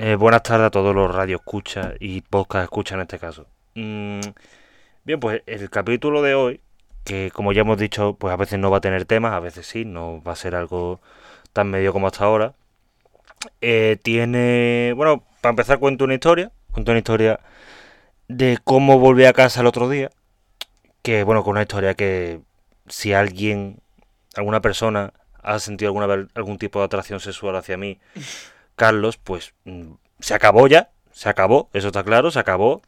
Eh, buenas tardes a todos los radio escucha y podcast escucha en este caso. Mm, bien, pues el capítulo de hoy, que como ya hemos dicho, pues a veces no va a tener temas, a veces sí, no va a ser algo tan medio como hasta ahora. Eh, tiene, bueno, para empezar cuento una historia, cuento una historia de cómo volví a casa el otro día, que bueno, con una historia que si alguien, alguna persona ha sentido alguna algún tipo de atracción sexual hacia mí, Carlos, pues mm, se acabó ya, se acabó, eso está claro, se acabó.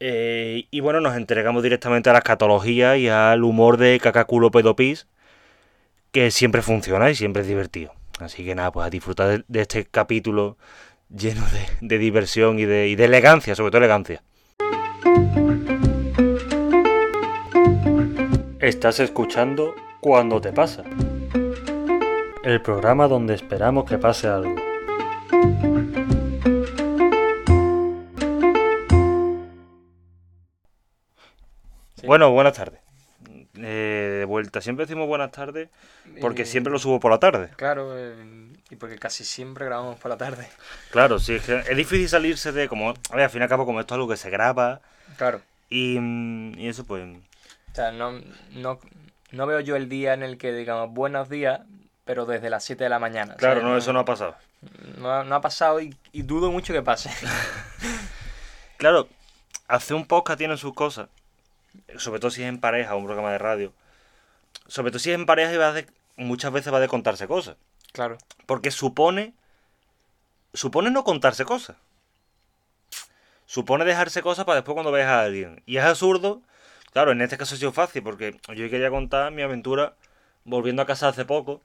Eh, y bueno, nos entregamos directamente a la escatología y al humor de cacaculo pedopis, que siempre funciona y siempre es divertido. Así que nada, pues a disfrutar de, este capítulo lleno de, de diversión y de, y de elegancia, sobre todo elegancia. Estás escuchando Cuando te pasa. El programa donde esperamos que pase algo. Sí. Bueno, buenas tardes. Eh, de vuelta. Siempre decimos buenas tardes porque siempre lo subo por la tarde. Claro, eh, y porque casi siempre grabamos por la tarde. Claro, sí, es que es difícil salirse de como... A ver, al fin y al cabo, como esto es algo que se graba Claro. y, mm, y eso pues... O sea, no, no, no veo yo el día en el que digamos buenos días, pero desde las 7 de la mañana. Claro, ¿sabes? no, eso no ha pasado. No, ha- no ha pasado y, y dudo mucho que pase. Claro, hacer un podcast tiene sus cosas. Sobre todo si es en pareja o un programa de radio. Sobre todo si es en pareja y va de- muchas veces va de contarse cosas. claro. Porque supone. Supone no contarse cosas. Supone dejarse cosas para después cuando veas a alguien. Y es absurdo. Claro, en este caso ha sido fácil porque yo quería contar mi aventura volviendo a casa hace poco.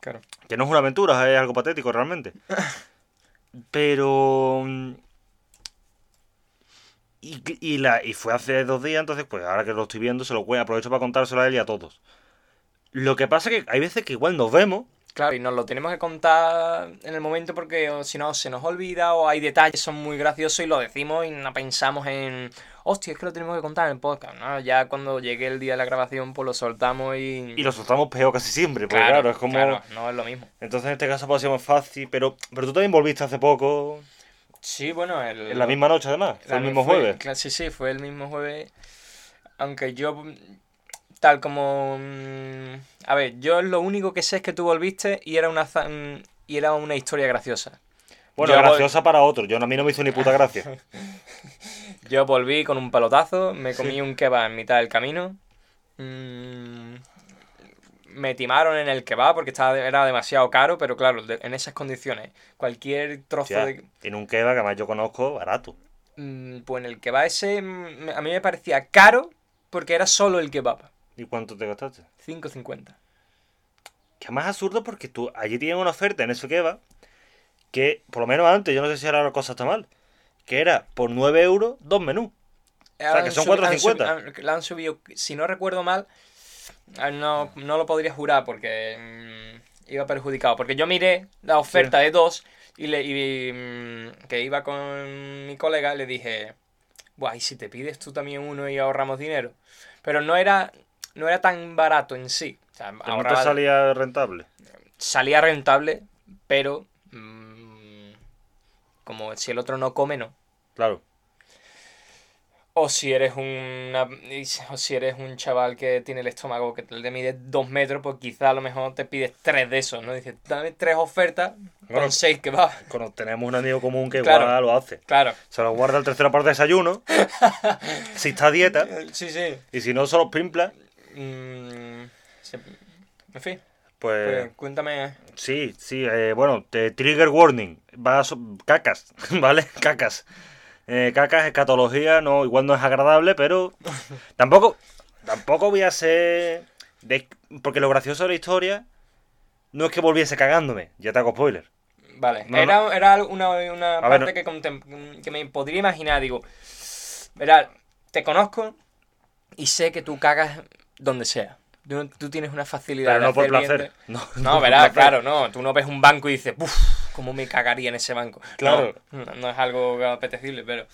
Claro. Que no es una aventura, es algo patético realmente. Pero. mm, Y, y, la, y fue hace dos días, entonces, pues ahora que lo estoy viendo, se lo voy aprovecho para contárselo a él y a todos. Lo que pasa es que hay veces que igual nos vemos. Claro, y nos lo tenemos que contar en el momento porque si no se nos olvida o hay detalles que son muy graciosos y lo decimos y no pensamos en, hostia, es que lo tenemos que contar en el podcast, ¿no? Ya cuando llegue el día de la grabación pues lo soltamos y... Y lo soltamos peor casi siempre, porque claro, es como. claro, no es lo mismo. Entonces en este caso pues, sido más fácil, pero, pero tú también volviste hace poco, Sí, bueno, el... en la misma noche además, fue el mismo fue- jueves. Sí, sí, fue el mismo jueves. Aunque yo, tal como... mm, A ver, yo lo único que sé es que tú volviste y era una, mm, y era una historia graciosa. Bueno, Yo vol- graciosa para otros, yo a mí no me hizo ni puta gracia. Yo volví con un pelotazo, me comí un kebab en mitad del camino. mm, me timaron en el kebab porque estaba, era demasiado caro, pero claro, de- en esas condiciones, cualquier trozo Ya, de... en un kebab que además yo conozco, barato. mm, Pues en el kebab ese a mí me parecía caro porque era solo el kebab. ¿Y cuánto te gastaste? 5.50. Que más absurdo porque tú allí tienen una oferta en ese kebab que, por lo menos antes, yo no sé si ahora la cosa está mal, que era por 9 euros dos menús. sea, que son Han subi- 4,50. han subi- han- La han subido, si no recuerdo mal, ah, no, no lo podría jurar porque mm, iba perjudicado. Porque yo miré la oferta de dos y, le, y, mm, que iba con mi colega, le dije, Buah, ¿y si te pides tú también uno y ahorramos dinero? Pero no era, no era tan barato en sí. O sea, Que no te salía rentable. salía rentable, pero mm, como si el otro no come, no. Claro. O si eres una, o si eres un chaval que tiene el estómago que te mide dos metros, pues quizá a lo mejor te pides tres de esos, ¿no? Dices, dame tres ofertas Bueno. con seis que va. Cuando tenemos un amigo común que Claro. igual lo hace. Claro. Se lo guarda el tercero para el desayuno. si está a dieta. Sí, sí. Y si no, se los pimpla. Mm, se- en fin, Pues. pues cuéntame. Sí, sí, eh, bueno, te- trigger warning, va cacas, ¿vale? Cacas. Eh, cacas, escatología, no, igual no es agradable, pero tampoco, tampoco voy a ser, de- porque lo gracioso de la historia no es que volviese cagándome, ya te hago spoiler. Vale, No, era, era una, una ver, parte no- que, que me podría imaginar, digo, verá, te conozco y sé que tú cagas donde sea. Tú, tú tienes una facilidad Pero no por placer. No, No, verás, placer. claro, no. Tú no ves un banco y dices, uff, cómo me cagaría en ese banco. Claro. No, es algo apetecible, pero.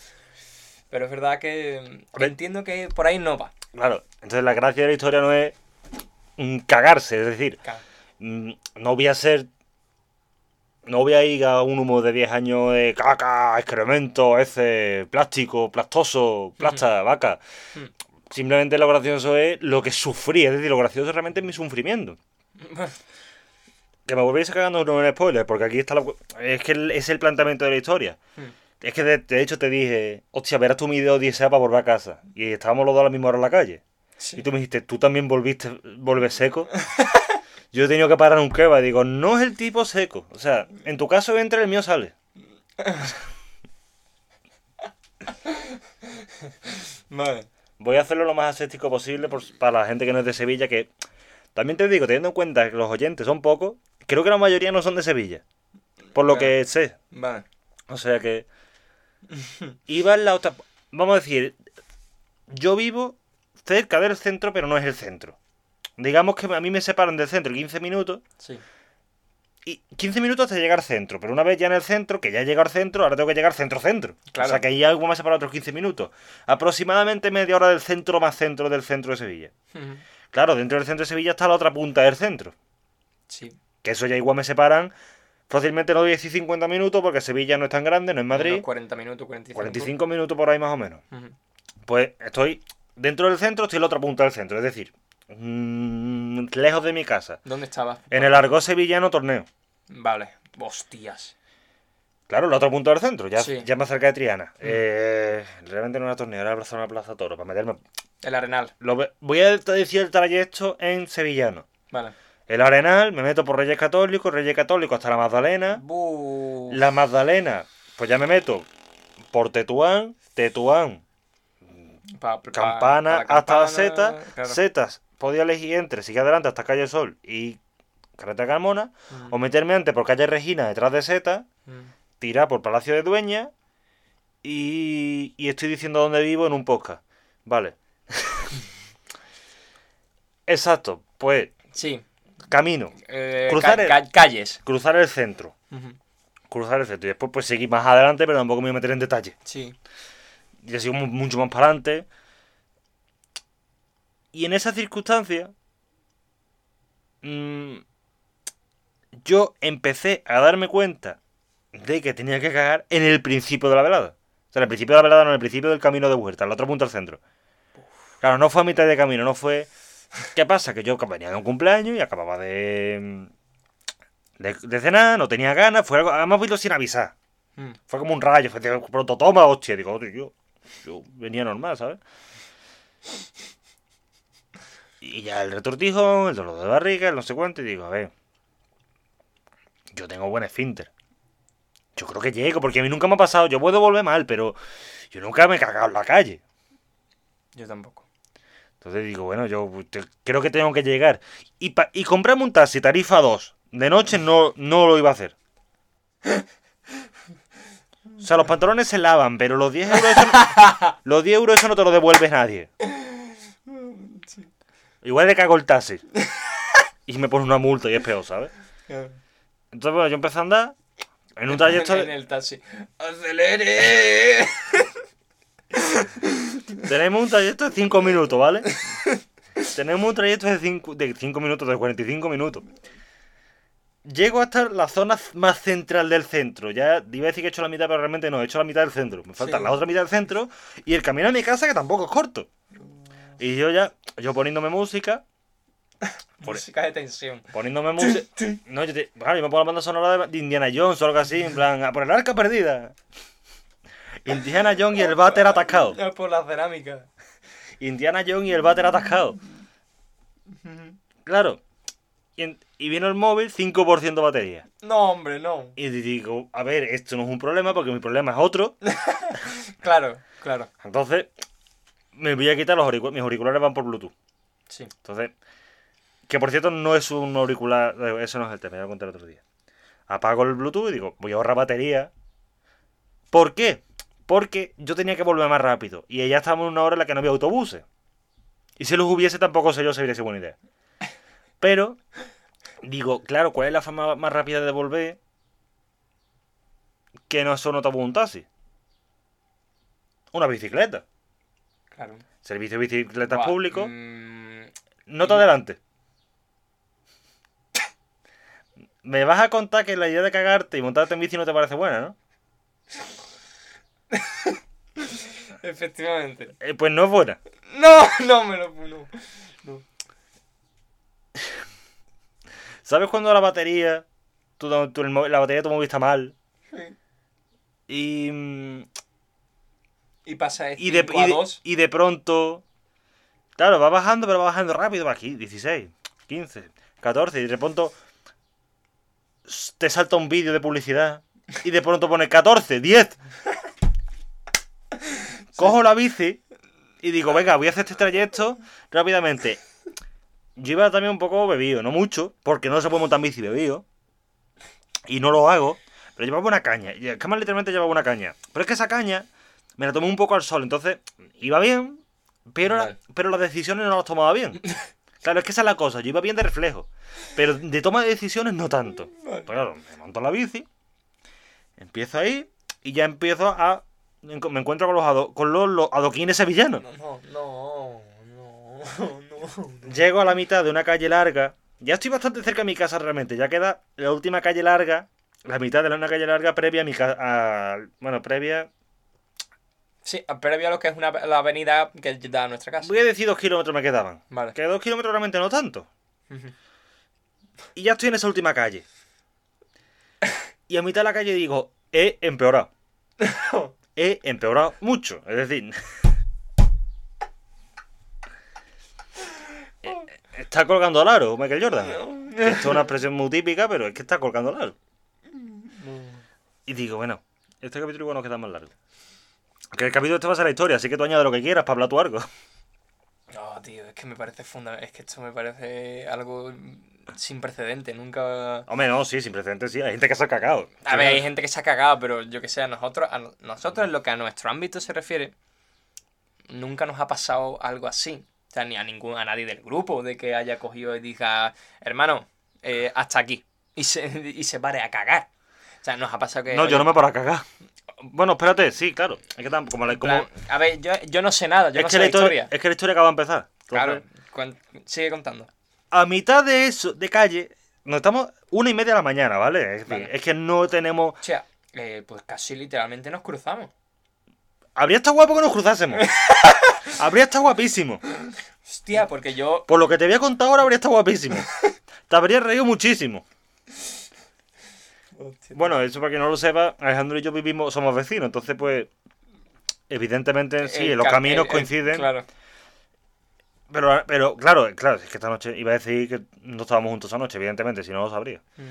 Pero es verdad que, entiendo que por ahí no va. Claro, entonces la gracia de la historia no es mm, cagarse, es decir, Claro. mm, no voy a ser no voy a ir a un humo de 10 años de caca, excremento, ese, plástico, plastoso, plasta, vaca. Mm. Simplemente lo gracioso es lo que sufrí, es decir, lo gracioso realmente es mi sufrimiento. Que me volvéis cagando en spoiler, porque aquí está la... Es que es el planteamiento de la historia. Hmm. Es que de, de hecho te dije, hostia, verás tu video 10 para volver a casa. Y estábamos los dos a la misma hora en la calle. Sí. Y tú me dijiste, ¿tú también volviste, volves seco? Yo he tenido que parar un kebab y digo, no es el tipo seco. O sea, en tu caso entra, el mío sale. Vale. Voy a hacerlo lo más aséptico posible por- para la gente que no es de Sevilla, que también te digo, teniendo en cuenta que los oyentes son pocos, creo que la mayoría no son de Sevilla. Por lo que sé. Vale. O sea que... Iba en la otra... Vamos a decir, yo vivo cerca del centro, pero no es el centro. Digamos que a mí me separan del centro 15 minutos. Sí. Y 15 minutos hasta llegar al centro, pero una vez ya en el centro, que ya he llegado al centro, ahora tengo que llegar centro-centro. Claro. O sea que ahí algo más para otros 15 minutos. Aproximadamente media hora del centro más centro del centro de Sevilla. Claro, dentro del centro de Sevilla está la otra punta del centro. Sí. Que eso ya igual me separan fácilmente no 10 y 50 minutos, porque Sevilla no es tan grande, no es Madrid. Unos 40 minutos, 45. 45 minutos por ahí más o menos. Pues estoy dentro del centro, estoy en la otra punta del centro. Es decir, mm, lejos de mi casa. ¿Dónde estabas? En el Argos Sevillano Torneo. Vale. Hostias. Claro, la otra punta del centro, ya, Sí. ya más cerca de Triana. Eh, realmente no era torneo, era la zona Plaza Toro, para meterme. El Arenal. Lo voy a decir el trayecto en sevillano. Vale. El Arenal, me meto por Reyes Católicos, Reyes Católicos hasta la Magdalena. La Magdalena, pues ya me meto por Tetuán, Tetuán, Pa- pa- Campana, pa la hasta la Zeta. claro. Setas, podía elegir entre, sigue adelante hasta Calle Sol y Carretera Carmona. Ujú. O meterme antes por Calle Regina, detrás de Zeta. Ujú. tirar por Palacio de Dueña y, y estoy diciendo dónde vivo en un podcast. Vale. Exacto, pues Sí. camino, Eh, Cruzar ca- el- ca- calles. cruzar el centro, cruzar el centro y después pues seguir más adelante, pero tampoco me voy a meter en detalle. Sí. Y sigo mu- mucho más para adelante. Y en esa circunstancia, mm, yo empecé a darme cuenta de que tenía que cagar en el principio de la velada. O sea, en el principio de la velada, no, en el principio del camino de vuelta, al otro punto del centro. Claro, no fue a mitad de camino, no fue... ¿Qué pasa? Que yo venía de un cumpleaños y acababa de... De, de cenar, no tenía ganas, fue algo... Además, vino sin avisar. Mm. Fue como un rayo, fue de pronto toma, hostia. Digo, "Tío, yo, yo venía normal, ¿sabes? Y ya el retortijo, el dolor de barriga, el no sé cuánto, y digo, a ver, yo tengo buen esfínter. Yo creo que llego, porque a mí nunca me ha pasado, yo puedo volver mal, pero yo nunca me he cagado en la calle. Yo tampoco. Entonces digo, bueno, yo te- creo que tengo que llegar. Y, pa- y comprarme un taxi, tarifa 2, de noche no, no lo iba a hacer. O sea, los pantalones se lavan, pero los 10 euros, eso no, los 10 euros eso no te lo devuelve nadie. Igual le cago el taxi. Y me pone una multa y es peor, ¿sabes? Entonces, bueno, yo empecé a andar en un trayecto... en el taxi. ¡Acelere! Tenemos un trayecto de 5 minutos, ¿vale? Tenemos un trayecto de 5 de cinco minutos, de 45 minutos. Llego hasta la zona más central del centro. Ya iba a decir que he hecho la mitad, pero realmente no, he hecho la mitad del centro. Me falta Sí. la otra mitad del centro y el camino a mi casa que tampoco es corto. Y yo ya, yo poniéndome música, Por- Música de tensión. poniéndome música... No, yo, te, claro, yo me pongo la banda sonora de, Indiana Jones o algo así, en plan, a por el arca perdida. Indiana Jones y el váter atascado. Por la cerámica. Indiana Jones y el váter atascado. Claro. Y, en- y viene el móvil, 5% batería. No, hombre, no. Y digo, a ver, esto no es un problema porque mi problema es otro. Claro, claro. Entonces, me voy a quitar los auriculares. Mis auriculares van por Bluetooth. Sí. Entonces, que por cierto no es un auricular, eso no es el tema, ya lo contar otro día. Apago el Bluetooth y digo, voy a ahorrar batería. ¿Por qué? Porque yo tenía que volver más rápido. Y ya estábamos en una hora en la que no había autobuses. Y si los hubiese, tampoco sé yo si hubiera sido buena idea. Pero, digo, claro, ¿cuál es la forma más rápida de volver? Que no son autobús o un taxi. Una bicicleta. Claro. Servicio de bicicletas Buah, público. mm, No te adelante. me vas a contar que la idea de cagarte y montarte en bici no te parece buena, ¿no? Efectivamente. Eh, pues no es buena. No, no me lo no. no. ¿Sabes cuando la batería, el mo- la batería de tu móvil está mal? Sí. Y, mm, Y pasa de y, de, 5 y, a de, 2. y de pronto, claro, va bajando, pero va bajando rápido, va aquí, 16, 15, 14, y de pronto te salta un vídeo de publicidad y de pronto pone 14, 10. Cojo la bici y digo, venga, voy a hacer este trayecto rápidamente. Yo iba también un poco bebido, no mucho, porque no se puede montar bici bebido. Y no lo hago, pero llevaba una caña. Y es que más literalmente llevaba una caña. Pero es que esa caña me la tomé un poco al sol, entonces iba bien, pero, la- pero las decisiones no las tomaba bien. Claro, es que esa es la cosa, yo iba bien de reflejo, pero de toma de decisiones no tanto. Vale. Pues claro, me monto la bici, empiezo ahí y ya empiezo a... Me encuentro con los, ado- con los, los adoquines sevillanos. No, no, no, no, no. Llego a la mitad de una calle larga. Ya estoy bastante cerca de mi casa realmente. Ya queda la última calle larga. La mitad de la- una calle larga previa a mi casa. Bueno, previa. Sí, previo a lo que es una, la avenida que da a nuestra casa. Voy a decir dos kilómetros me quedaban. Vale. Que dos kilómetros realmente no tanto. Y ya estoy en esa última calle. Y a mitad de la calle digo, he empeorado. He empeorado mucho. Es decir. eh, Está colgando al aro, Michael Jordan. Esto es una expresión muy típica, pero es que está colgando al aro. Y digo, bueno, este capítulo igual nos queda más largo. Que el capítulo este va a ser la historia, así que tú añade lo que quieras para hablar tú algo. No, tío, es que me parece fundamental. Es que esto me parece algo sin precedente. Nunca. Hombre, no, sí, sin precedentes, sí. Hay gente que se ha cagado. A ver, hay gente que se ha cagado, pero yo que sé, a nosotros, a no- nosotros en lo que a nuestro ámbito se refiere, nunca nos ha pasado algo así. O sea, ni a ningún, a nadie del grupo de que haya cogido y diga, hermano, eh, hasta aquí. Y se, y se pare a cagar. O sea, nos ha pasado que. No, yo no me paro a cagar. Bueno, espérate, sí, claro. Es que tam- como la, en como, plan, a ver, yo, yo no sé nada, yo es, no que sé la historia, historia. es que la historia acaba de empezar. Claro, sigue contando. A mitad de eso, de calle, nos estamos una y media de la mañana, ¿vale? Es, Vale. es que no tenemos. O sea, eh, pues casi literalmente nos cruzamos. Habría estado guapo que nos cruzásemos. habría estado guapísimo. Hostia, porque yo. Por lo que te había contado ahora, habría estado guapísimo. Te habrías reído muchísimo. Bueno, eso para que no lo sepa, Alejandro y yo vivimos, somos vecinos, entonces pues. Evidentemente sí, el los cam- caminos el- el- coinciden. Claro. Pero, pero claro, claro, es que esta noche iba a decir que no estábamos juntos esa noche, evidentemente, si no lo sabría. Mm.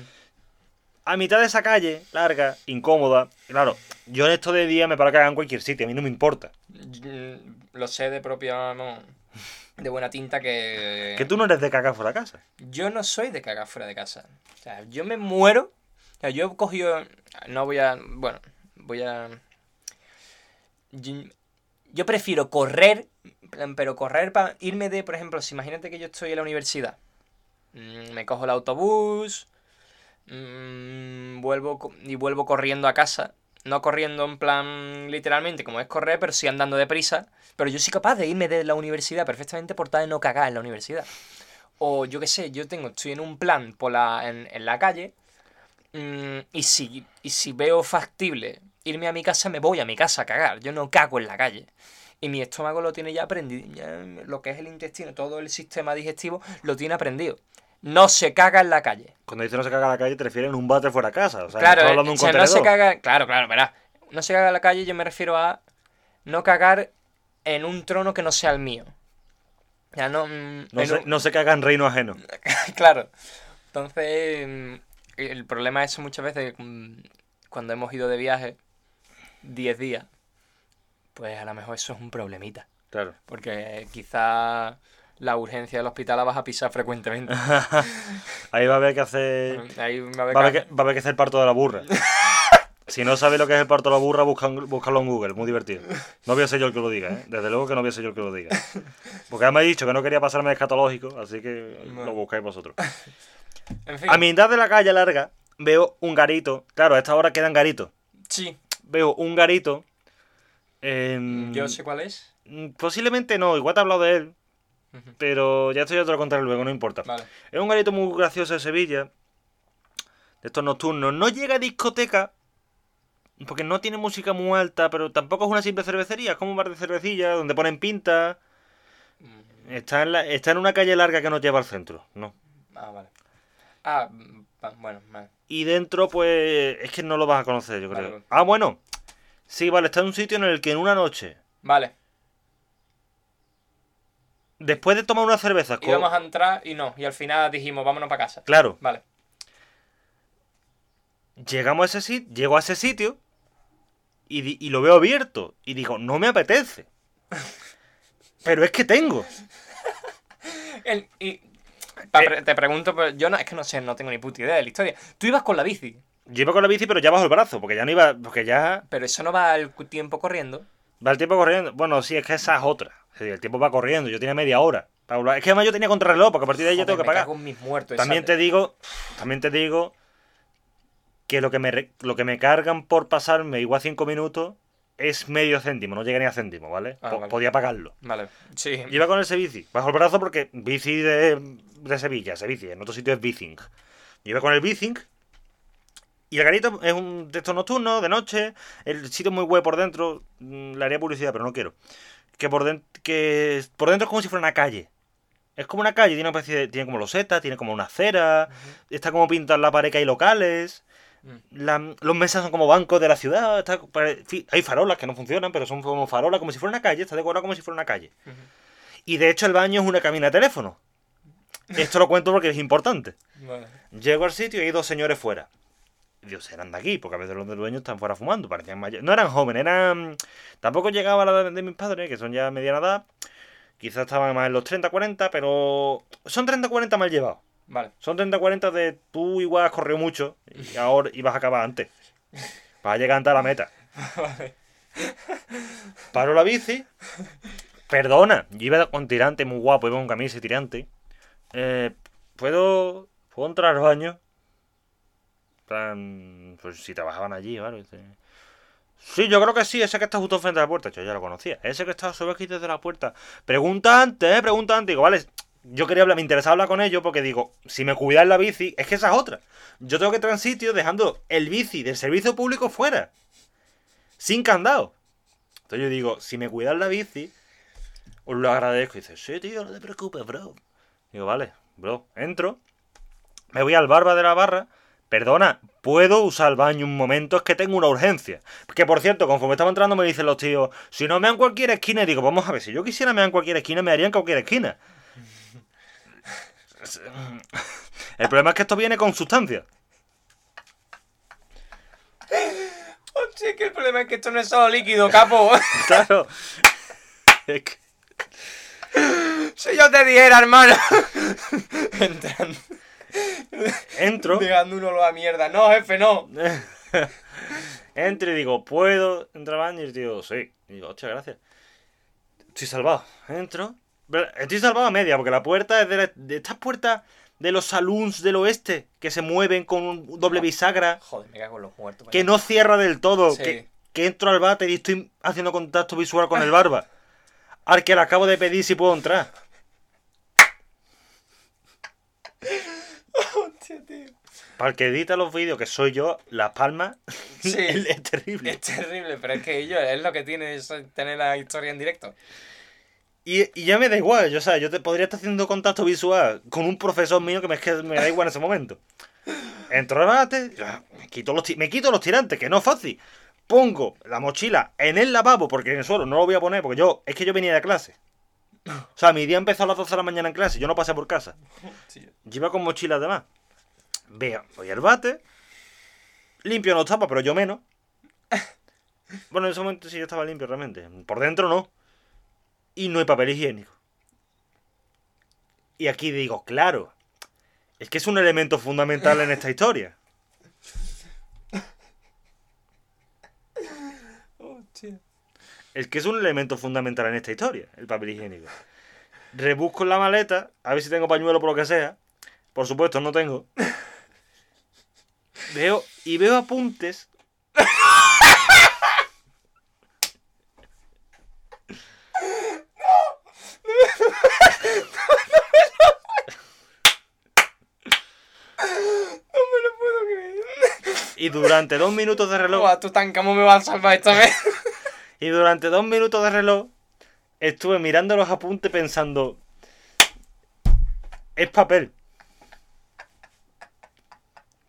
A mitad de esa calle, larga, incómoda, claro, yo en esto de día me paro cagar en cualquier sitio, a mí no me importa. Lo sé de propia. no, de buena tinta que. Que tú no eres de cagar fuera de casa. Yo no soy de cagar fuera de casa. O sea, yo me muero. Yo he cogido. No voy a. Bueno, voy a. Yo, prefiero correr. Pero correr para irme de, por ejemplo, si imagínate que yo estoy en la universidad. Mm, Me cojo el autobús. mm, vuelvo y vuelvo corriendo a casa. No corriendo en plan literalmente como es correr, pero sí andando deprisa. Pero yo soy capaz de irme de la universidad perfectamente por tal de no cagar en la universidad. O yo qué sé, yo tengo, estoy en un plan por la, en la calle. Mm, y, si, y si veo factible irme a mi casa, me voy a mi casa a cagar. Yo no cago en la calle. Y mi estómago lo tiene ya aprendido. ya lo que es el intestino, todo el sistema digestivo, lo tiene aprendido. No se caga en la calle. Cuando dices no se caga en la calle, te refieres en un bate fuera de casa. O sea, claro, hablando de un o sea, no se caga. Claro, claro, verá. No se caga en la calle, yo me refiero a no cagar en un trono que no sea el mío. Ya no. mm, No se, un- no se caga en reino ajeno. claro. Entonces, mm, el problema es muchas veces mm, cuando hemos ido de viaje 10 días, pues a lo mejor eso es un problemita. Claro. Porque quizá la urgencia del hospital la vas a pisar frecuentemente. Ahí va a haber que hacer. Ahí va a haber Va haber que- que, va a haber que hacer el parto de la burra. Si no sabes lo que es el parto de la burra, búscalo en Google, muy divertido. No voy a ser yo el que lo diga, ¿eh? Desde luego que no voy a ser yo el que lo diga. Porque además he dicho que no quería pasarme de escatológico, así que Bueno. lo buscáis vosotros. En fin, A mitad de la calle larga veo un garito. Claro, a esta hora quedan garitos. sí, Veo un garito. em, yo sé cuál es. mm, Posiblemente no, igual te he hablado de él. Pero ya esto ya te lo contaré luego, no importa. Vale. Es un garito muy gracioso de Sevilla. de estos nocturnos. No llega a discoteca, porque no tiene música muy alta, pero tampoco es una simple cervecería, es como un bar de cervecilla donde ponen pinta. Mm, Está en, la- está en una calle larga que nos lleva al centro, ¿no? Ah, vale. Ah, mm, va- bueno, vale. Y dentro, pues, es que no lo vas a conocer, yo creo. vale. Ah, bueno. Sí, vale, está en un sitio en el que en una noche, Vale. después de tomar una cerveza, con- Íbamos a entrar y no. Y al final dijimos, vámonos para casa. claro, Vale. llegamos a ese sitio, llego a ese sitio y, y lo veo abierto. Y digo, no me apetece. Pero es que tengo. El- y. pre- te pregunto, pero yo no, es que no sé, no tengo ni puta idea de la historia. Tú ibas con la bici, Yo iba con la bici, pero ya bajo el brazo, porque ya no iba, porque ya pero eso no va al tiempo corriendo. va el tiempo corriendo. Bueno, sí, es que esa es otra. El tiempo va corriendo, yo tenía media hora. Es que además yo tenía contrarreloj, porque a partir de ahí yo tengo Joder, que pagar. mis muertos. También esa- te digo, también te digo que lo que me lo que me cargan por pasarme igual cinco minutos es medio céntimo, no llega ni a céntimo, ¿vale? Ah, vale. Podía pagarlo. Vale, sí. Iba con ese bici, bajo el brazo porque bici de, de Sevilla, ese bici, en otro sitio es bicing. Iba con el bicing y el garito es un de estos nocturnos, de noche, el sitio es muy guay por dentro, mm, le haría publicidad, pero no quiero. Que por, den- que por dentro es como si fuera una calle. Es como una calle, tiene una especie de- tiene como losetas, tiene como una acera, está como pintada en la pared que hay locales. La- los mesas son como bancos de la ciudad. está- hay farolas que no funcionan, pero son como farolas, como si fuera una calle. Está decorado como si fuera una calle. Y de hecho el baño es una cabina de teléfono. Esto lo cuento porque es importante. Vale. Llego al sitio y hay dos señores fuera. Dios, eran de aquí, porque a veces los del dueño están fuera fumando, parecían mayores. No eran jóvenes, eran... Tampoco llegaba a la edad de mis padres, que son ya mediana edad. Quizás estaban más en los 30, 40, pero... Son 30, 40 mal llevados. Vale. Son 30, 40 de tú igual has corrido mucho y ahora ibas a acabar antes. Para llegar antes a la meta. Vale. Paro la bici. Perdona, yo iba con tirante muy guapo, iba con camisa y tirante. Eh, ¿puedo, ¿Puedo entrar al baño? Plan, pues si trabajaban allí, ¿vale? Sí, yo creo que sí, ese que está justo frente a la puerta. Yo ya lo conocía. Ese que está sobre aquí desde la puerta. Pregunta antes, eh, pregunta antes. Digo, vale, yo quería hablar, me interesaba hablar con ellos porque digo, si me cuidan la bici, es que esa es otra. Yo tengo que entrar en sitio dejando el bici del servicio público fuera. Sin candado. Entonces yo digo, si me cuidan la bici, os lo agradezco. Y dice, sí, tío, no te preocupes, bro. Digo, vale, bro, entro. Me voy al barba de la barra. Perdona, ¿puedo usar el baño un momento? Es que tengo una urgencia. Que por cierto, conforme estaba entrando me dicen los tíos, si no me dan cualquier esquina, digo, vamos a ver, si yo quisiera me dan cualquier esquina, me harían cualquier esquina. El problema es que esto viene con sustancia. Hostia, que el problema es que esto no es solo líquido, capo. Claro. Es que- si yo te dijera, hermano. Entrando. Entro. Dejando uno a mierda. No, jefe, no. Entro y digo, ¿puedo entrar al baño? Y tío, sí. Y digo, hostia, gracias. Estoy salvado. Entro. Estoy salvado a media, porque la puerta es de, la- de estas puertas de los saloons del oeste, que se mueven con un doble bisagra, Joder, me cago en los muertos. que no cierra del todo, Sí. que, que entro al váter y estoy haciendo contacto visual con el barba. Al que le acabo de pedir si puedo entrar. Hostia, tío. Para el que edita los vídeos, que soy yo, las palmas, Sí. es, es terrible. Es terrible, pero es que ellos es lo que tiene es tener la historia en directo. Y, y ya me da igual, yo, o sea, yo te podría estar haciendo contacto visual con un profesor mío que me, es que me da igual en ese momento. Entro al bate, me quito, los, me quito los tirantes, que no es fácil. Pongo la mochila en el lavabo, porque en el suelo no lo voy a poner, porque yo, es que yo venía de clase. O sea, mi día empezó a las 12 de la mañana en clase, yo no pasé por casa. Sí. Iba con mochila además. Veo, voy al bate. Limpio no estaba, pero yo menos. Bueno, en ese momento sí yo estaba limpio realmente. Por dentro no. Y no hay papel higiénico. Y aquí digo, claro. Es que es un elemento fundamental en esta historia. Hostia. Es que es un elemento fundamental en esta historia, el papel higiénico. Rebusco en la maleta, a ver si tengo pañuelo por lo que sea. Por supuesto, no tengo. Veo y veo apuntes. No me lo puedo creer. Y durante dos minutos de reloj. Buah, tú tan cómo me vas a salvar esta vez. Y durante dos minutos de reloj estuve mirando los apuntes pensando. Es papel.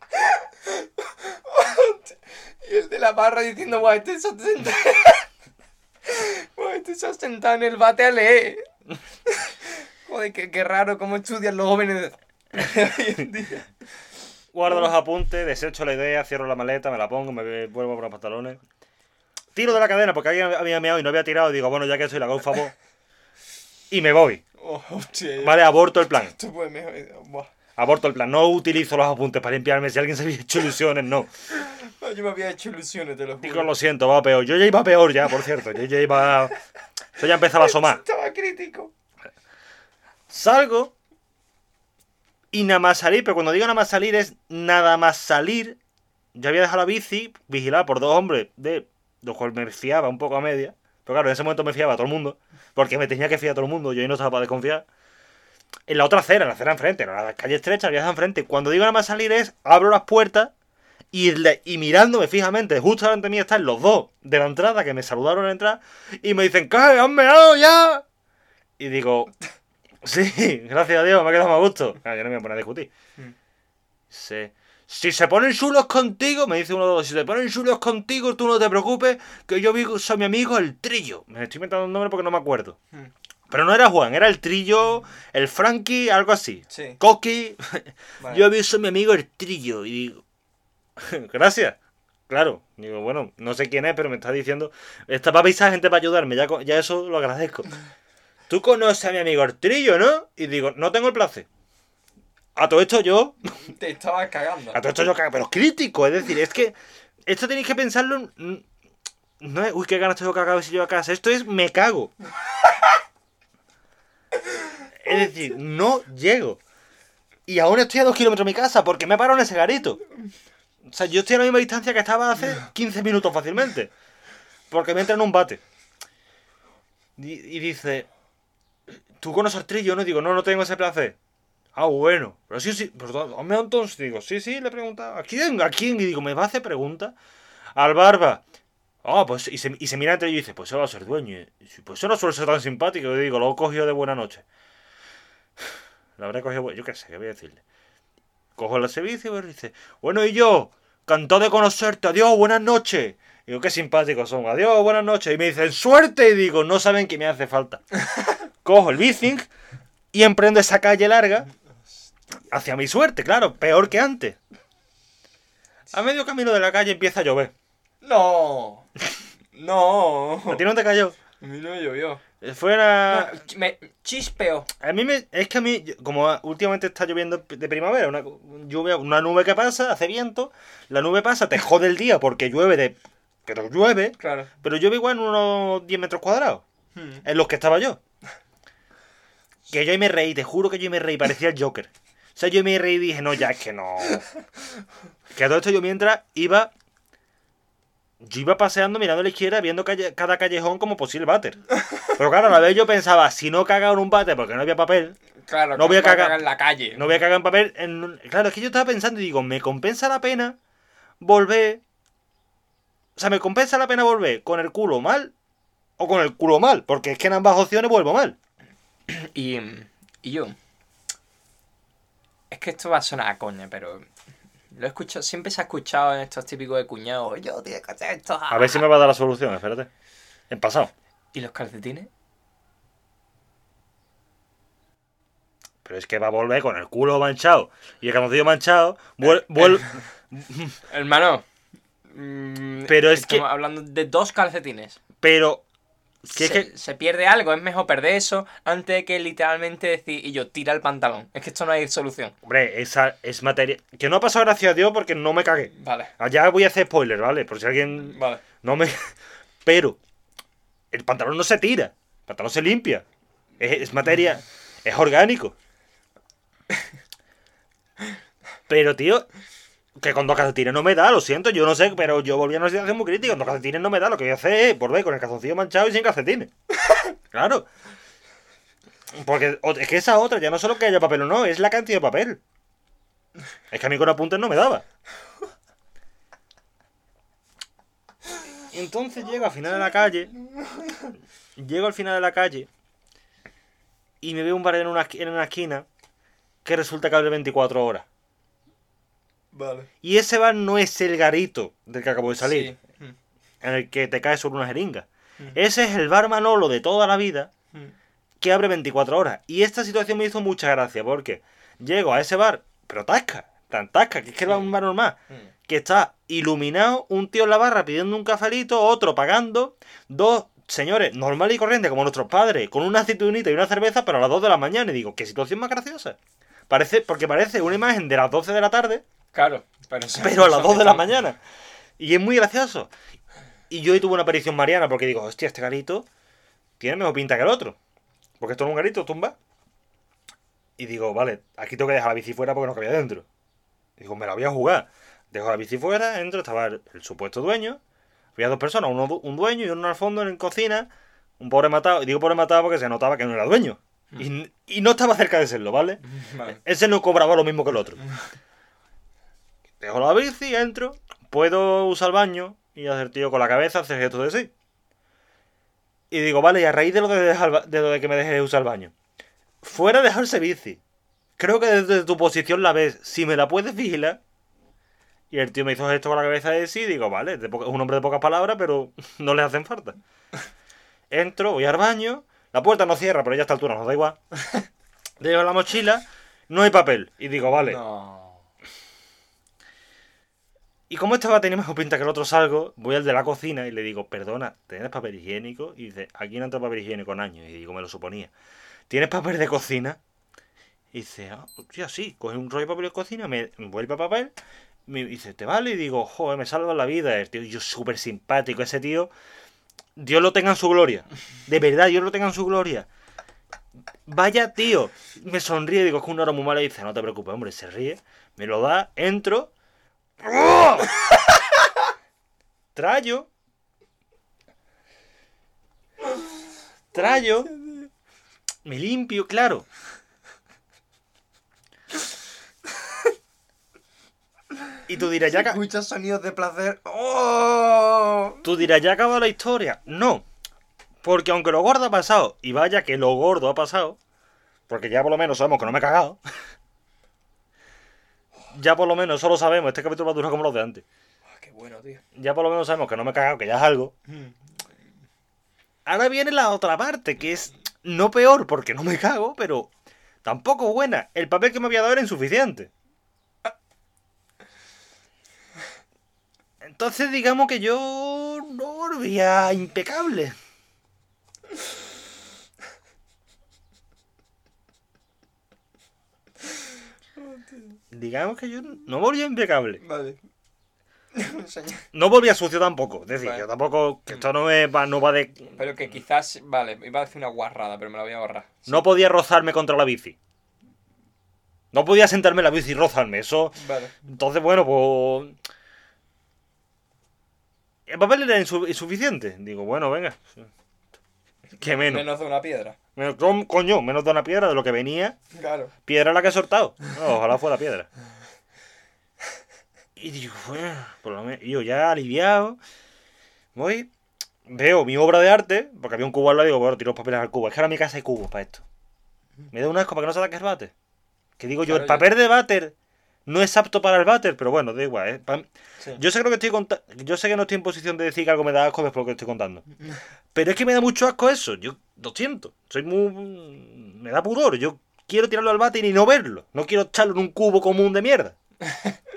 Y el de la barra diciendo, guau, este se ha sentado. Este se ha sentado en el bate a leer. Joder, qué, qué raro cómo estudian los jóvenes de hoy en día. Guardo los apuntes, desecho la idea, cierro la maleta, me la pongo, me vuelvo por los pantalones. Tiro de la cadena porque alguien había meado y no había tirado. Y digo, bueno, ya que soy la favor. Y me voy. Oh, hostia, Vale, aborto el plan. Esto puede mejor. Buah. Aborto el plan. No utilizo los apuntes para limpiarme. Si alguien se había hecho ilusiones, no. Yo me había hecho ilusiones, te lo juro. Digo, lo siento, va peor. Yo ya iba peor ya, por cierto. Yo ya iba. Yo ya empezaba a asomar. Estaba crítico. Salgo y nada más salir, pero cuando digo nada más salir es nada más salir. Yo había dejado la bici vigilada por dos hombres de los cuales me fiaba un poco a media. Pero claro, en ese momento me fiaba a todo el mundo, porque me tenía que fiar a todo el mundo, yo ahí no estaba para desconfiar. En la otra acera, en la acera enfrente, no la calle estrecha, había enfrente. Cuando digo nada más salir es, abro las puertas y, le- y mirándome fijamente, justo delante de mí están los dos de la entrada que me saludaron en la entrada y me dicen, ¿qué? ¿Han meado ya? Y digo, sí, gracias a Dios, me ha quedado más a gusto. Claro, yo no me voy a poner a discutir. Mm. Sí. Si se ponen chulos contigo, me dice uno de los dos, si se ponen chulos contigo, tú no te preocupes, que yo vi- soy mi amigo el trillo. Me estoy inventando un nombre porque no me acuerdo. Mm. Pero no era Juan, era el trillo, el Frankie, algo así. Sí. Coqui. Vale. Yo aviso a mi amigo el trillo y digo, gracias. Claro, digo, bueno, no sé quién es, pero me está diciendo, está para avisar gente para ayudarme, ya eso lo agradezco. Tú conoces a mi amigo el trillo, ¿no? Y digo, no tengo el placer. A todo esto yo, Te estabas cagando. a todo esto yo, cago, pero es crítico, es decir, es que esto tenéis que pensarlo, en- no es, uy, qué ganas tengo acabar si yo a casa, esto es, me cago. Es decir, no llego. Y aún estoy a dos kilómetros de mi casa porque me he parado en ese garito. O sea, yo estoy a la misma distancia que estaba hace 15 minutos fácilmente. Porque me entra en un bate. Y, y dice, ¿tú conoces al trillo? No digo, no, no tengo ese placer. Ah, bueno. Pero sí, sí. Pero, hazme entonces. Digo, sí, sí, le he preguntado. ¿A quién? ¿A quién? Y digo, ¿me va a hacer pregunta? Al barba. Ah, pues, y se, y se mira entre ellos y dice, pues se va a ser dueño. Y pues eso no suele ser tan simpático. Y digo, lo he cogido de buena noche. Lo habré cogido, yo qué sé, qué voy a decirle. Cojo el servicio y dice, bueno, y yo, cantado de conocerte, adiós, buenas noches. Y digo, qué simpáticos son, adiós, buenas noches. Y me dicen, suerte. Y digo, no saben que me hace falta. Cojo el bicing y emprendo esa calle larga hacia mi suerte, claro, peor que antes. A medio camino de la calle empieza a llover. No. No. ¿A ti no te cayó? A mí no me llovió. Fue una... No, me chispeo. A mí me, es que a mí, como últimamente está lloviendo de primavera, una lluvia, una nube que pasa, hace viento, la nube pasa, te jode el día porque llueve de... Pero llueve, Claro. pero llueve igual en unos 10 metros cuadrados, Hmm. en los que estaba yo. Que yo me reí, te juro que yo me reí, parecía el Joker. O sea, yo me reí y dije, no, ya es que no. Que todo esto yo mientras iba... Yo iba paseando mirando a la izquierda, viendo calle- cada callejón como posible váter. Pero claro, a la vez yo pensaba, si no cagaba en un váter porque no había papel, Claro, No voy a cagar. en la calle. no voy a cagar en papel. En... Claro, es que yo estaba pensando y digo, ¿me compensa la pena volver? O sea, ¿me compensa la pena volver con el culo mal o con el culo mal? Porque es que en ambas opciones vuelvo mal. Y, y yo. Es que esto va a sonar a coña, pero. Lo he escuchado, siempre se ha escuchado en estos típicos de cuñados. Yo tengo que hacer esto. A ver si me va a dar la solución, espérate. En pasado. ¿Y los calcetines? Pero es que va a volver con el culo manchado y el calzoncillo manchado. Vuel... vuel- Hermano. mm, Pero es estamos que- hablando de dos calcetines. Pero... Se, que... se pierde algo, es mejor perder eso antes de que literalmente decir, y yo, tira el pantalón. Es que esto no hay solución. Hombre, esa es materia... Que no ha pasado gracias a Dios porque no me cagué. Vale, Allá voy a hacer spoiler, ¿vale? Por si alguien vale. No me. Pero. El pantalón no se tira. El pantalón se limpia. Es, es materia. Es orgánico. Pero, tío. Que con dos calcetines no me da, lo siento, yo no sé, pero yo volví a una situación muy crítica. Con dos calcetines no me da. Lo que voy a hacer es volver con el calzoncillo manchado y sin calcetines. Claro. Porque es que esa otra, ya no solo que haya papel o no, es la cantidad de papel. Es que a mí con apuntes no me daba. Entonces llego al final de la calle. Llego al final de la calle. Y me veo un bar en una, en una esquina. Que resulta que abre 24 horas. Vale. Y ese bar no es el garito del que acabo de salir. Sí. Mm. En el que te caes sobre una jeringa. Mm. Ese es el bar Manolo de toda la vida. Mm. Que abre 24 horas. Y esta situación me hizo mucha gracia. Porque llego a ese bar. Pero tasca. Tan tasca. Que es que era un bar normal. Mm. que está iluminado, un tío en la barra pidiendo un cafelito, otro pagando, dos señores normal y corriente como nuestros padres, con una aceitunita y una cerveza, pero a las 2 de la mañana. Y digo, qué situación más graciosa. Parece, porque parece una imagen de las 12 de la tarde, Claro, pero, eso- pero a las eso 2 de la mañana. Y es muy gracioso. Y yo hoy tuve una aparición mariana porque digo, hostia, este garito tiene mejor pinta que el otro. Porque esto no es un garito, tumba. Y digo, vale, aquí tengo que dejar la bici fuera porque no cabía dentro. Digo, me la voy a jugar. Dejo la bici fuera, entro, estaba el, el supuesto dueño. Había dos personas, uno, un dueño y uno al fondo en cocina. Un pobre matado. Y digo pobre matado porque se notaba que no era dueño. Y, y no estaba cerca de serlo, ¿vale? Vale. Ese no cobraba lo mismo que el otro. Dejo la bici, entro, puedo usar el baño y hacer tío con la cabeza, hacer gesto de sí. Y digo, vale, y a raíz de lo de, dejar de, lo de que me dejes usar el baño. Fuera dejarse bici. Creo que desde tu posición la ves. Si me la puedes vigilar. Y el tío me hizo gesto con la cabeza de sí. Digo, vale, de es un hombre de pocas palabras, pero no le hacen falta. Entro, voy al baño. La puerta no cierra, pero ya a esta altura nos da igual. Dejo la mochila, no hay papel. Y digo, vale. No. Y como este va a tener mejor pinta que el otro salgo, voy al de la cocina y le digo, perdona, ¿tienes papel higiénico? Y dice, aquí no entra papel higiénico en años. Y digo, me lo suponía. ¿Tienes papel de cocina? Y dice, ah, sí, coge un rollo de papel de cocina, me envuelve a papel, me dice, ¿te vale? Y digo, joder, me salva la vida. El tío, yo súper simpático, ese tío, Dios lo tenga en su gloria. De verdad, Dios lo tenga en su gloria. Vaya tío, me sonríe, digo, es que una hora muy mala y dice, no te preocupes, hombre, se ríe, me lo da, entro. ¡Oh! Trayo. Trayo. Me limpio, claro. Y tú dirás, ya, Escuchas sonidos de placer. ¡Oh! tú dirás, ya acabó la historia. No. Porque aunque lo gordo ha pasado, y vaya que lo gordo ha pasado, porque ya por lo menos sabemos que no me he cagado. Ya por lo menos solo sabemos, este capítulo va a durar como los de antes. Ah, qué bueno, tío. Ya por lo menos sabemos que no me he cagado, que ya es algo. Ahora viene la otra parte, que es no peor porque no me cago, pero tampoco buena. El papel que me había dado era insuficiente. Entonces digamos que yo no lo veía impecable. Digamos que yo no volvía impecable. Vale. No volvía sucio tampoco. Es decir, Vale. yo tampoco. Que esto no, es, va- no va de. Pero que quizás, vale, iba a decir una guarrada, pero me la voy a ahorrar. No podía rozarme contra la bici. No podía sentarme en la bici y rozarme. Eso. Vale. Entonces, bueno, pues. El papel era insu- insuficiente. Digo, bueno, venga. Que menos. Menos de una piedra. Menos- coño, menos de una piedra de lo que venía. Claro. Piedra la que he soltado. No, ojalá fuera piedra. Y digo, bueno, por lo menos. Yo ya aliviado. Voy. Veo mi obra de arte. Porque había un cubo al lado y digo, bueno, tiro los papeles al cubo. Es que ahora en mi casa hay cubos para esto. Me da un asco para que no se ataque el váter. Que digo yo, el papel de váter no es apto para el váter, pero bueno, da igual. ¿eh? Sí. Yo sé que lo que estoy conta- Yo sé que no estoy en posición de decir que algo me da asco después de lo que estoy contando. Pero es que me da mucho asco eso. Yo lo siento. Soy muy. Me da pudor. Yo quiero tirarlo al váter y no verlo. No quiero echarlo en un cubo común de mierda.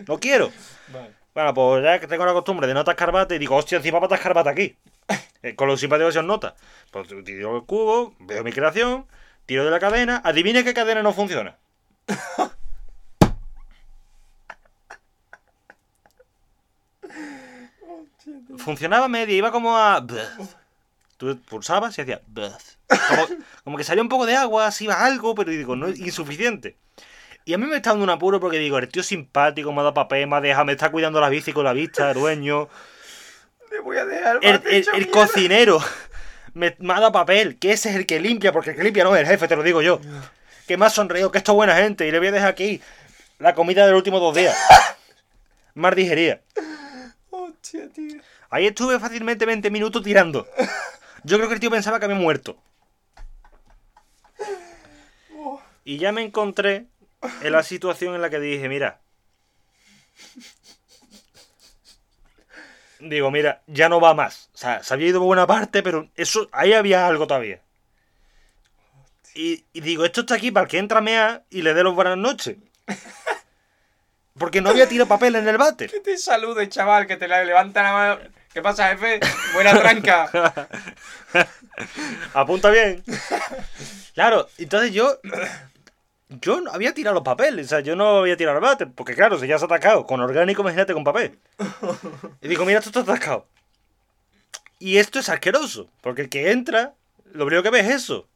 No quiero. Vale. Bueno, pues ya que tengo la costumbre de no atascar bate, y digo, hostia, encima para atascar bate aquí. Eh, con lo simpático que se os nota. Pues tiro el cubo, veo mi creación, tiro de la cadena. Adivine qué cadena no funciona. Funcionaba media, iba como a. Tú pulsabas y hacía. Como, como que salía un poco de agua, así iba algo, pero digo, no es insuficiente. Y a mí me está dando un apuro porque digo, el tío simpático, me ha dado papel, me ha dejado, me está cuidando la bici con la vista, dueño. Le voy a dejar El, el- el cocinero me, me ha dado papel, que ese es el que limpia, porque el que limpia no es el jefe, te lo digo yo. Que me ha sonreído, que esto es buena gente, y le voy a dejar aquí la comida de los últimos dos días. Más digería. Hostia, tío. Ahí estuve fácilmente 20 minutos tirando. Yo creo que el tío pensaba que había muerto. Y ya me encontré en la situación en la que dije, mira. Digo, mira, ya no va más. O sea, se había ido buena parte, pero eso, ahí había algo todavía. Y, digo, esto está aquí para el que entra a mear y le dé los buenas noches. Porque no había tirado papel en el váter. Que te salude, chaval, que te levanta la mano. ¿Qué pasa, jefe? Buena tranca. Apunta bien. Claro, entonces yo. Yo no había tirado los papeles, o sea, yo no había tirado el váter. Porque claro, si ya se ha atacado con orgánico, imagínate con papel. Y digo, mira, esto está atascado. Y esto es asqueroso, porque el que entra, lo primero que ve es eso.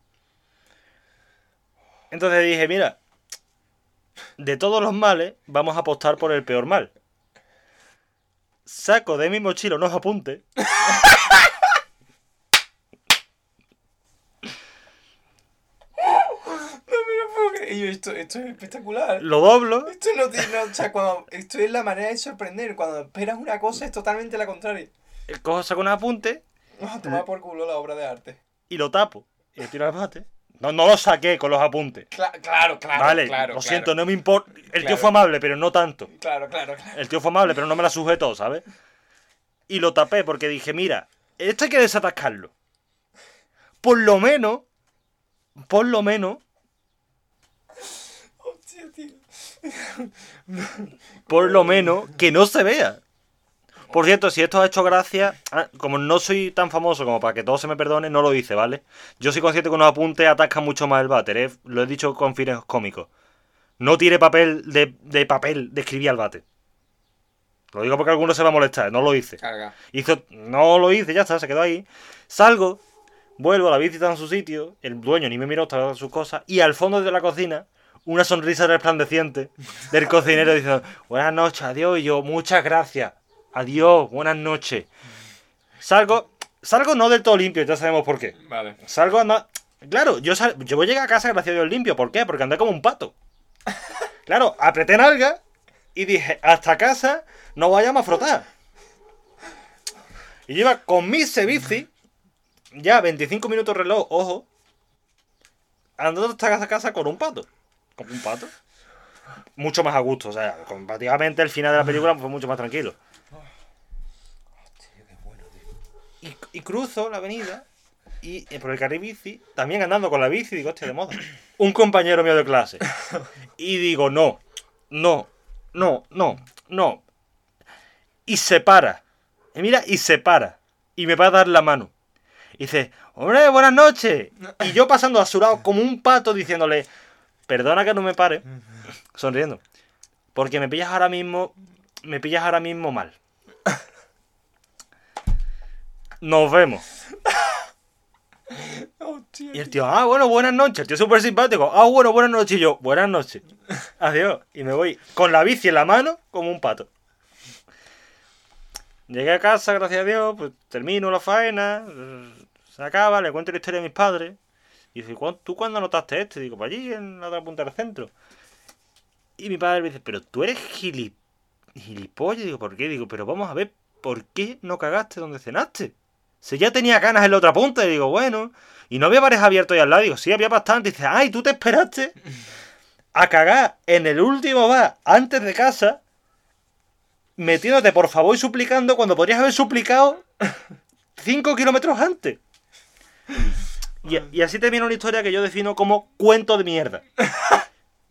Entonces dije, mira, de todos los males, vamos a apostar por el peor mal. Saco de mi mochila unos apuntes. No me lo puedo creer. Y yo, esto, esto es espectacular. Lo doblo. Esto no tiene. no, o sea, cuando, esto es la manera de sorprender. Cuando esperas una cosa es totalmente la contraria. Cojo, saco unos apuntes Vamos a tomar por culo la obra de arte. y lo tapo. Y le tiro al bate. No, no lo saqué con los apuntes. Cla- claro, claro. vale, claro, lo claro. siento, no me importa. El tío fue amable, pero no tanto. Claro, claro, claro. El tío fue amable, pero no me la sujetó, ¿sabes? Y lo tapé porque dije, mira, esto hay que desatascarlo. Por lo menos, por lo menos, Hostia, tío. por lo menos, que no se vea. Por cierto, si esto ha hecho gracia, ah, como no soy tan famoso como para que todo se me perdone, no lo hice, ¿vale? Yo soy consciente que unos apuntes atascan mucho más el váter, ¿eh? Lo he dicho con fines cómicos. No tire papel de, de papel de escribir al váter. Lo digo porque alguno se va a molestar, no lo hice. Carga. Hizo, no lo hice, ya está, se quedó ahí. Salgo, vuelvo, la bici está en su sitio, el dueño ni me miró, estaba en sus cosas, y al fondo de la cocina, una sonrisa resplandeciente del cocinero diciendo, buenas noches, adiós, y yo, muchas gracias, adiós, buenas noches. Salgo, salgo no del todo limpio, ya sabemos por qué. Vale. Salgo anda... Claro, yo, sal- yo voy a llegar a casa gracias a Dios limpio, ¿por qué? Porque andé como un pato. Claro, apreté nalga y dije, hasta casa no vayamos a frotar. Y iba con mi bici, ya 25 minutos reloj, ojo, andando hasta casa con un pato. Con un pato. Mucho más a gusto, o sea, comparativamente el final de la película fue mucho más tranquilo. Y, y cruzo la avenida y eh, por el carril bici, también andando con la bici, digo, hostia, de moda. Un compañero mío de clase. Y digo, no, no, no, no, no. Y se para. Y mira, y se para. Y me va a dar la mano. Y dice, hombre, buenas noches. Y yo pasando a su lado como un pato diciéndole, perdona que no me pare. Sonriendo. Porque me pillas ahora mismo, me pillas ahora mismo mal. Nos vemos. Hostia. Y el tío, ah, bueno, buenas noches. El tío súper simpático. Ah, bueno, buenas noches. Y yo, buenas noches. Adiós. Y me voy con la bici en la mano como un pato. Llegué a casa, gracias a Dios, pues termino la faena, se acaba, le cuento la historia a mis padres. Y dice, "¿Cuán- ¿tú cuándo anotaste esto? Y digo, pues allí, en la otra punta del centro. Y mi padre me dice, pero tú eres gili... gilipollas. Digo, ¿por qué? Digo, pero vamos a ver, ¿por qué no cagaste donde cenaste? Si ya tenía ganas en la otra punta, y digo, bueno. Y no había bares abiertos ahí al lado. Digo, sí, había bastante. Dice, ay, tú te esperaste a cagar en el último bar antes de casa, metiéndote por favor y suplicando cuando podrías haber suplicado 5 kilómetros antes. Y, y así termina una historia que yo defino como cuento de mierda.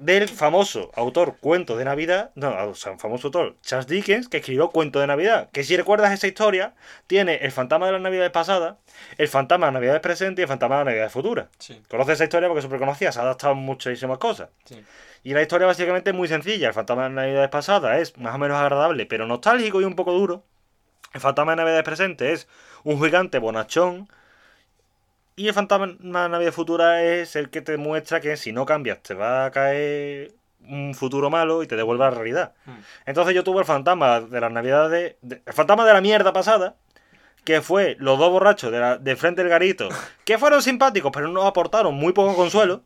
Del famoso autor Cuento de Navidad, no, o sea, un famoso autor, Charles Dickens, que escribió Cuento de Navidad. Que si recuerdas esa historia, tiene el fantasma de las Navidades pasadas, el fantasma de las Navidades presentes y el fantasma de las Navidades futuras. Sí, Conoces esa historia porque súper conocida, se ha adaptado a muchísimas cosas. sí. Y la historia básicamente es muy sencilla. El fantasma de las Navidades pasadas es más o menos agradable, pero nostálgico y un poco duro. El fantasma de Navidades presente es un gigante bonachón. Y el fantasma de Navidad futura es el que te muestra que si no cambias te va a caer un futuro malo y te devuelve a la realidad. Hmm. Entonces yo tuve el fantasma de las Navidades, de- el fantasma de la mierda pasada, que fue los dos borrachos de, la- de frente del garito, que fueron simpáticos pero nos aportaron muy poco consuelo.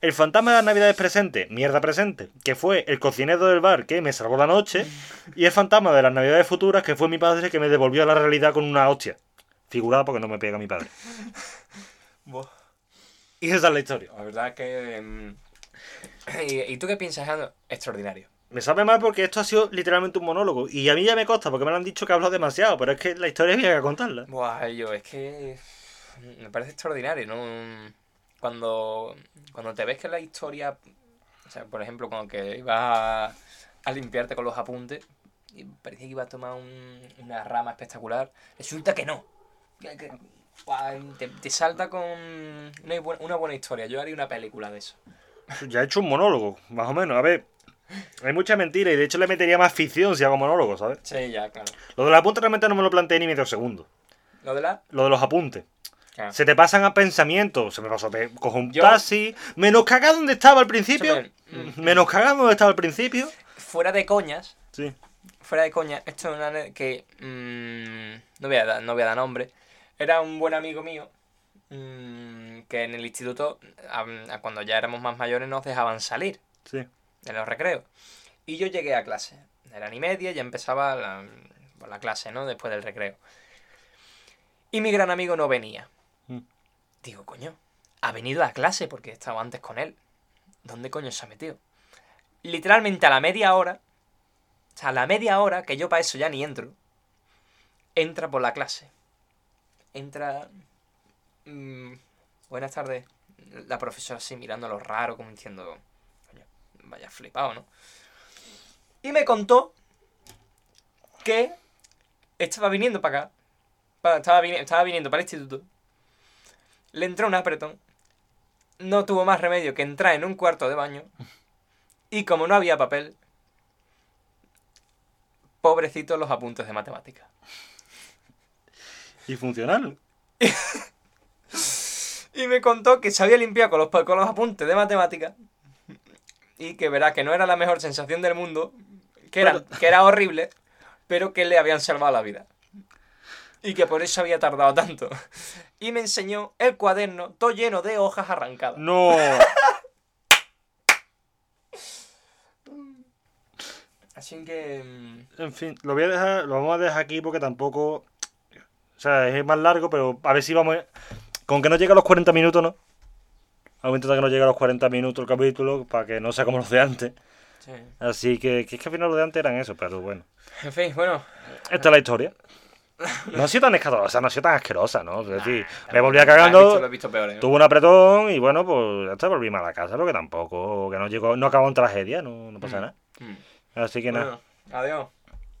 El fantasma de las navidades presente, mierda presente, que fue el cocinero del bar que me salvó la noche. Y el fantasma de las navidades futuras, que fue mi padre que me devolvió a la realidad con una hostia. Figurada porque no me pega mi padre. Y esa es la historia. La verdad que... mm, ¿Y, tú qué piensas, Ando? Extraordinario. Me sabe mal porque esto ha sido literalmente un monólogo. Y a mí ya me consta porque me lo han dicho que hablo demasiado. Pero es que la historia había que contarla. Buah, yo, es que... Me parece extraordinario, ¿no? Cuando, cuando te ves que la historia... O sea, por ejemplo, cuando que ibas a, a limpiarte con los apuntes y parecía que ibas a tomar un- una rama espectacular, resulta que no. Te, te salta con una, bu- una buena historia. Yo haría una película de eso. Ya he hecho un monólogo, más o menos. A ver, hay mucha mentira y de hecho le metería más ficción si hago monólogo, ¿sabes? Sí, ya, claro. Lo de los apuntes realmente no me lo planteé ni medio segundo. Lo de la... Lo de los apuntes. Claro. Se te pasan a pensamientos. Se me pasó, cojo un Yo- taxi. Menos caga donde estaba al principio. Me-. Menos caga donde estaba al principio. Fuera de coñas, Sí. fuera de coña, esto es una que mm, no, voy a dar, no voy a dar nombre. Era un buen amigo mío mm, que en el instituto, a- a cuando ya éramos más mayores, nos dejaban salir Sí. en los recreos. Y yo llegué a clase. Eran y media, ya empezaba la, la clase, ¿no? Después del recreo. Y mi gran amigo no venía. Mm. Digo, coño, ha venido a clase porque estaba antes con él. ¿Dónde coño se ha metido? Literalmente a la media hora, o sea, a la media hora, que yo para eso ya ni entro, entra por la clase. Entra... mm, buenas tardes. La profesora así mirándolo raro, como diciendo... Vaya flipado, ¿no? Y me contó que estaba viniendo para acá. estaba, estaba viniendo para el instituto. Le entró un apretón. No tuvo más remedio que entrar en un cuarto de baño. Y como no había papel, pobrecitos los apuntes de matemáticas. Y funcionaron. Y me contó que se había limpiado con los, con los apuntes de matemáticas. Y que verá que no era la mejor sensación del mundo. Que era, que era horrible. Pero que le habían salvado la vida. Y que por eso había tardado tanto. Y me enseñó el cuaderno todo lleno de hojas arrancadas. No. Así que... mm, En fin, lo voy a dejar, lo vamos a dejar aquí porque tampoco. O sea, es más largo, pero a ver si vamos. Con que no llegue a los 40 minutos, ¿no? Vamos a intentar que no llegue a los 40 minutos el capítulo para que no sea como los de antes. sí. Así que, que es que al final los de antes eran eso, pero bueno. En fin, bueno. Esta es la historia. No ha sido tan escandalosa, no ha sido tan asquerosa, ¿no? Es decir, Nah, me visto, cagando, lo visto peor, ¿eh? tuvo un apretón y bueno, pues ya está, volví mal a casa, porque tampoco, que no llegó, no acabó en tragedia, no, no pasa Mm. nada. Mm. Así que nada. Bueno, adiós.